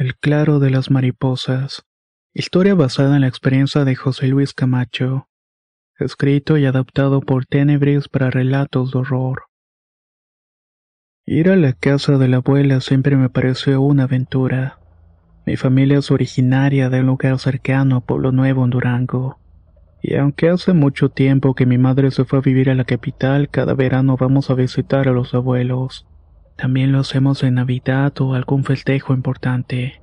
El claro de las mariposas. Historia basada en la experiencia de José Luis Camacho. Escrito y adaptado por Tenebris para relatos de horror. Ir a la casa de la abuela siempre me pareció una aventura. Mi familia es originaria de un lugar cercano a Pueblo Nuevo en Durango. Y aunque hace mucho tiempo que mi madre se fue a vivir a la capital, cada verano vamos a visitar a los abuelos. También lo hacemos en Navidad o algún festejo importante.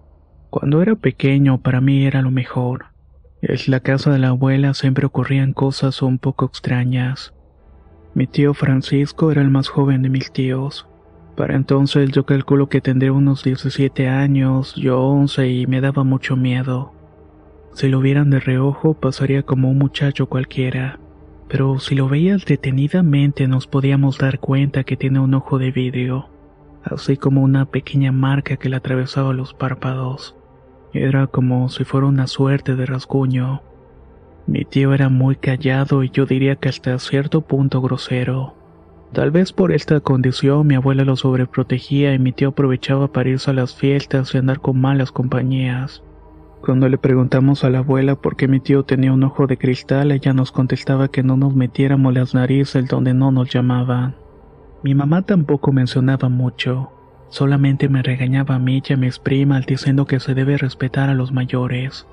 Cuando era pequeño para mí era lo mejor. En la casa de la abuela siempre ocurrían cosas un poco extrañas. Mi tío Francisco era el más joven de mis tíos. Para entonces yo calculo que tendría unos 17 años, yo 11 y me daba mucho miedo. Si lo vieran de reojo pasaría como un muchacho cualquiera, pero si lo veías detenidamente nos podíamos dar cuenta que tiene un ojo de vidrio, así como una pequeña marca que le atravesaba los párpados. Era como si fuera una suerte de rasguño. Mi tío era muy callado y yo diría que hasta cierto punto grosero. Tal vez por esta condición mi abuela lo sobreprotegía y mi tío aprovechaba para irse a las fiestas y andar con malas compañías. Cuando le preguntamos a la abuela por qué mi tío tenía un ojo de cristal, ella nos contestaba que no nos metiéramos las narices donde no nos llamaban. Mi mamá tampoco mencionaba mucho, solamente me regañaba a mí y a mis primas diciendo que se debe respetar a los mayores.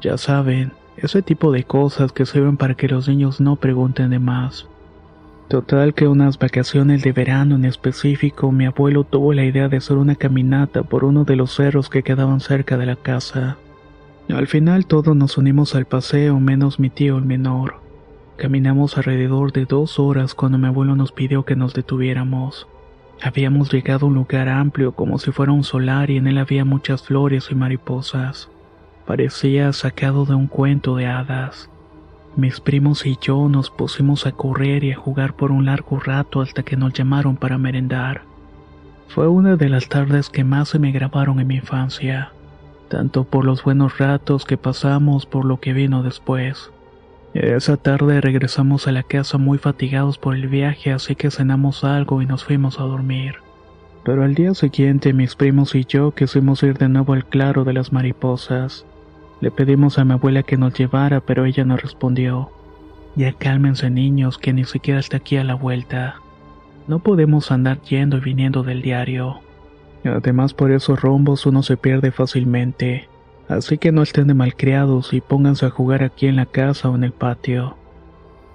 Ya saben, ese tipo de cosas que sirven para que los niños no pregunten de más. Total que unas vacaciones de verano en específico, mi abuelo tuvo la idea de hacer una caminata por uno de los cerros que quedaban cerca de la casa. Al final todos nos unimos al paseo, menos mi tío el menor. Caminamos alrededor de dos horas cuando mi abuelo nos pidió que nos detuviéramos. Habíamos llegado a un lugar amplio como si fuera un solar y en él había muchas flores y mariposas. Parecía sacado de un cuento de hadas. Mis primos y yo nos pusimos a correr y a jugar por un largo rato hasta que nos llamaron para merendar. Fue una de las tardes que más se me grabaron en mi infancia, tanto por los buenos ratos que pasamos por lo que vino después. Esa tarde regresamos a la casa muy fatigados por el viaje, así que cenamos algo y nos fuimos a dormir. Pero al día siguiente mis primos y yo quisimos ir de nuevo al claro de las mariposas. Le pedimos a mi abuela que nos llevara, pero ella no respondió. Ya cálmense niños, que ni siquiera está aquí a la vuelta. No podemos andar yendo y viniendo del diario. Además por esos rombos uno se pierde fácilmente. Así que no estén de malcriados y pónganse a jugar aquí en la casa o en el patio.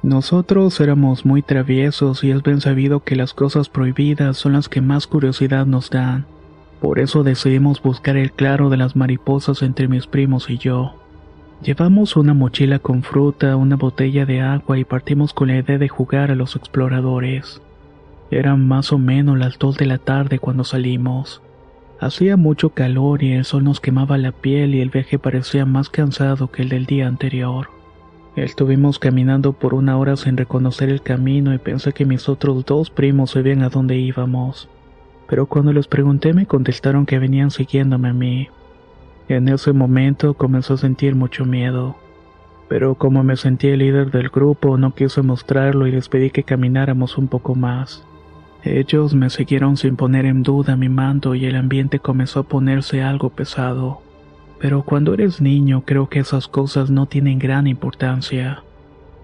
Nosotros éramos muy traviesos y es bien sabido que las cosas prohibidas son las que más curiosidad nos dan. Por eso decidimos buscar el claro de las mariposas entre mis primos y yo. Llevamos una mochila con fruta, una botella de agua y partimos con la idea de jugar a los exploradores. Eran más o menos las dos de la tarde cuando salimos. Hacía mucho calor y el sol nos quemaba la piel y el viaje parecía más cansado que el del día anterior. Estuvimos caminando por una hora sin reconocer el camino y pensé que mis otros dos primos sabían a dónde íbamos pero cuando les pregunté me contestaron que venían siguiéndome a mí. En ese momento comenzó a sentir mucho miedo, pero como me sentí el líder del grupo no quise mostrarlo y les pedí que camináramos un poco más. Ellos me siguieron sin poner en duda mi mando y el ambiente comenzó a ponerse algo pesado. Pero cuando eres niño creo que esas cosas no tienen gran importancia.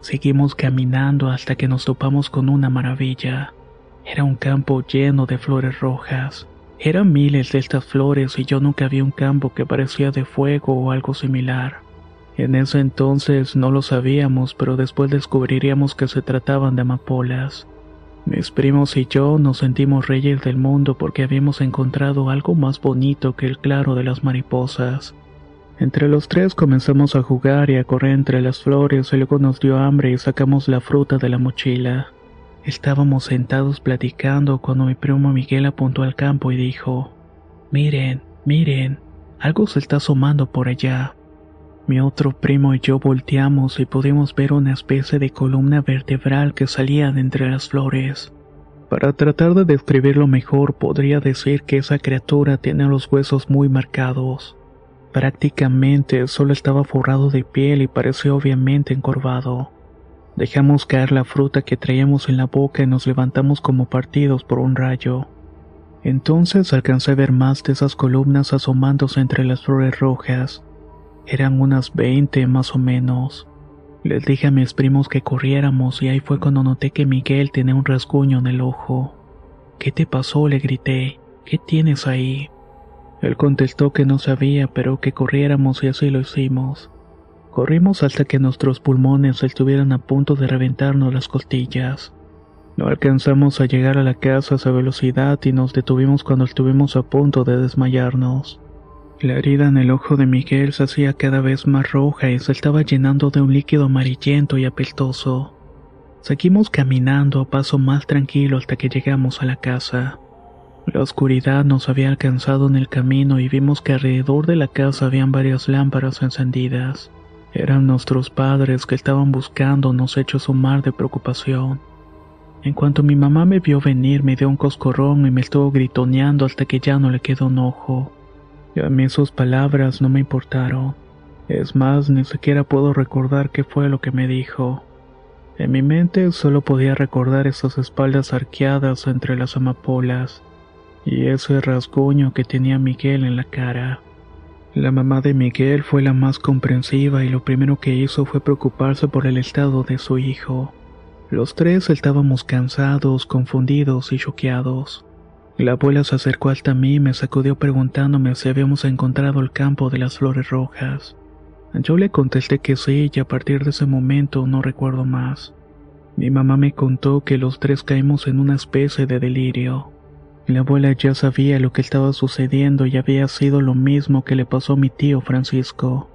Seguimos caminando hasta que nos topamos con una maravilla. Era un campo lleno de flores rojas. Eran miles de estas flores y yo nunca vi un campo que parecía de fuego o algo similar. En ese entonces no lo sabíamos, pero después descubriríamos que se trataban de amapolas. Mis primos y yo nos sentimos reyes del mundo porque habíamos encontrado algo más bonito que el claro de las mariposas. Entre los tres comenzamos a jugar y a correr entre las flores y luego nos dio hambre y sacamos la fruta de la mochila. Estábamos sentados platicando cuando mi primo Miguel apuntó al campo y dijo, Miren, miren, algo se está asomando por allá. Mi otro primo y yo volteamos y pudimos ver una especie de columna vertebral que salía de entre las flores. Para tratar de describirlo mejor, podría decir que esa criatura tiene los huesos muy marcados. Prácticamente solo estaba forrado de piel y parecía obviamente encorvado. Dejamos caer la fruta que traíamos en la boca y nos levantamos como partidos por un rayo. Entonces alcancé a ver más de esas columnas asomándose entre las flores rojas. Eran unas veinte más o menos. Les dije a mis primos que corriéramos y ahí fue cuando noté que Miguel tenía un rasguño en el ojo. ¿Qué te pasó? le grité. ¿Qué tienes ahí? Él contestó que no sabía, pero que corriéramos y así lo hicimos. Corrimos hasta que nuestros pulmones estuvieran a punto de reventarnos las costillas. No alcanzamos a llegar a la casa a esa velocidad y nos detuvimos cuando estuvimos a punto de desmayarnos. La herida en el ojo de Miguel se hacía cada vez más roja y se estaba llenando de un líquido amarillento y apestoso. Seguimos caminando a paso más tranquilo hasta que llegamos a la casa. La oscuridad nos había alcanzado en el camino y vimos que alrededor de la casa habían varias lámparas encendidas. Eran nuestros padres que estaban buscándonos hechos un mar de preocupación. En cuanto mi mamá me vio venir, me dio un coscorrón y me estuvo gritoneando hasta que ya no le quedó un ojo. A mí sus palabras no me importaron. Es más, ni siquiera puedo recordar qué fue lo que me dijo. En mi mente solo podía recordar esas espaldas arqueadas entre las amapolas y ese rasguño que tenía Miguel en la cara. La mamá de Miguel fue la más comprensiva y lo primero que hizo fue preocuparse por el estado de su hijo. Los tres estábamos cansados, confundidos y choqueados. La abuela se acercó hasta mí y me sacudió preguntándome si habíamos encontrado el campo de las flores rojas. Yo le contesté que sí y a partir de ese momento no recuerdo más. Mi mamá me contó que los tres caímos en una especie de delirio. La abuela ya sabía lo que estaba sucediendo y había sido lo mismo que le pasó a mi tío Francisco.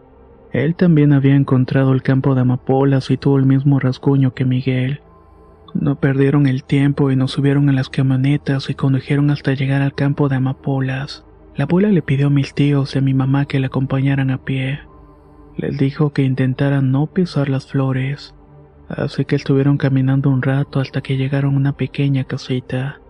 Él también había encontrado el campo de amapolas y tuvo el mismo rasguño que Miguel. No perdieron el tiempo y nos subieron a las camionetas y condujeron hasta llegar al campo de amapolas. La abuela le pidió a mis tíos y a mi mamá que la acompañaran a pie. Les dijo que intentaran no pisar las flores, así que estuvieron caminando un rato hasta que llegaron a una pequeña casita.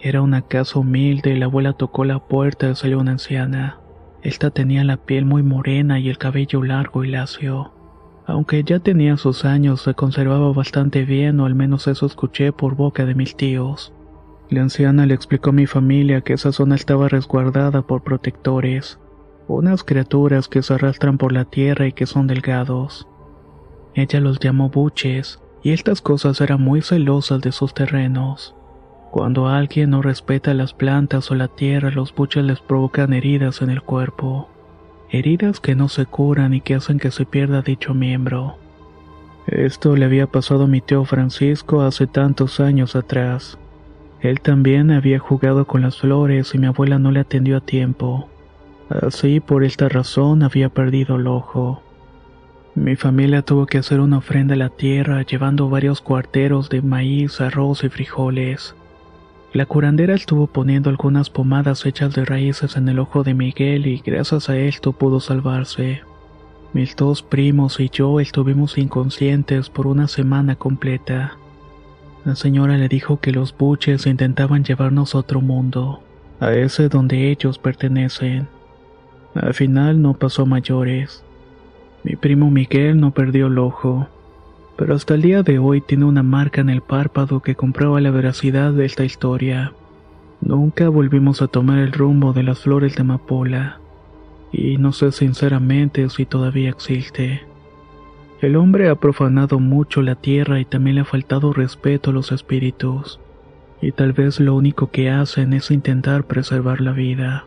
Era una casa humilde y la abuela tocó la puerta y salió una anciana. Esta tenía la piel muy morena y el cabello largo y lacio. Aunque ya tenía sus años, se conservaba bastante bien, o al menos eso escuché por boca de mis tíos. La anciana le explicó a mi familia que esa zona estaba resguardada por protectores, unas criaturas que se arrastran por la tierra y que son delgados. Ella los llamó buches, y estas cosas eran muy celosas de sus terrenos. Cuando alguien no respeta las plantas o la tierra, los buches les provocan heridas en el cuerpo. Heridas que no se curan y que hacen que se pierda dicho miembro. Esto le había pasado a mi tío Francisco hace tantos años atrás. Él también había jugado con las flores y mi abuela no le atendió a tiempo. Así, por esta razón, había perdido el ojo. Mi familia tuvo que hacer una ofrenda a la tierra llevando varios cuarteros de maíz, arroz y frijoles. La curandera estuvo poniendo algunas pomadas hechas de raíces en el ojo de Miguel y gracias a esto pudo salvarse. Mis dos primos y yo estuvimos inconscientes por una semana completa. La señora le dijo que los buches intentaban llevarnos a otro mundo, a ese donde ellos pertenecen. Al final no pasó mayores. Mi primo Miguel no perdió el ojo, pero hasta el día de hoy tiene una marca en el párpado que comprueba la veracidad de esta historia. Nunca volvimos a tomar el rumbo de las flores de amapola, y no sé sinceramente si todavía existe. El hombre ha profanado mucho la tierra y también le ha faltado respeto a los espíritus, y tal vez lo único que hacen es intentar preservar la vida.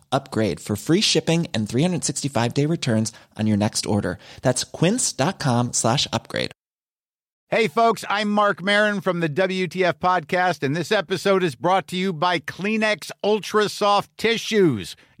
upgrade for free shipping and 365 day returns on your next order. That's quince.com slash upgrade. Hey folks, I'm Mark Marin from the WTF podcast, and this episode is brought to you by Kleenex Ultra Soft Tissues,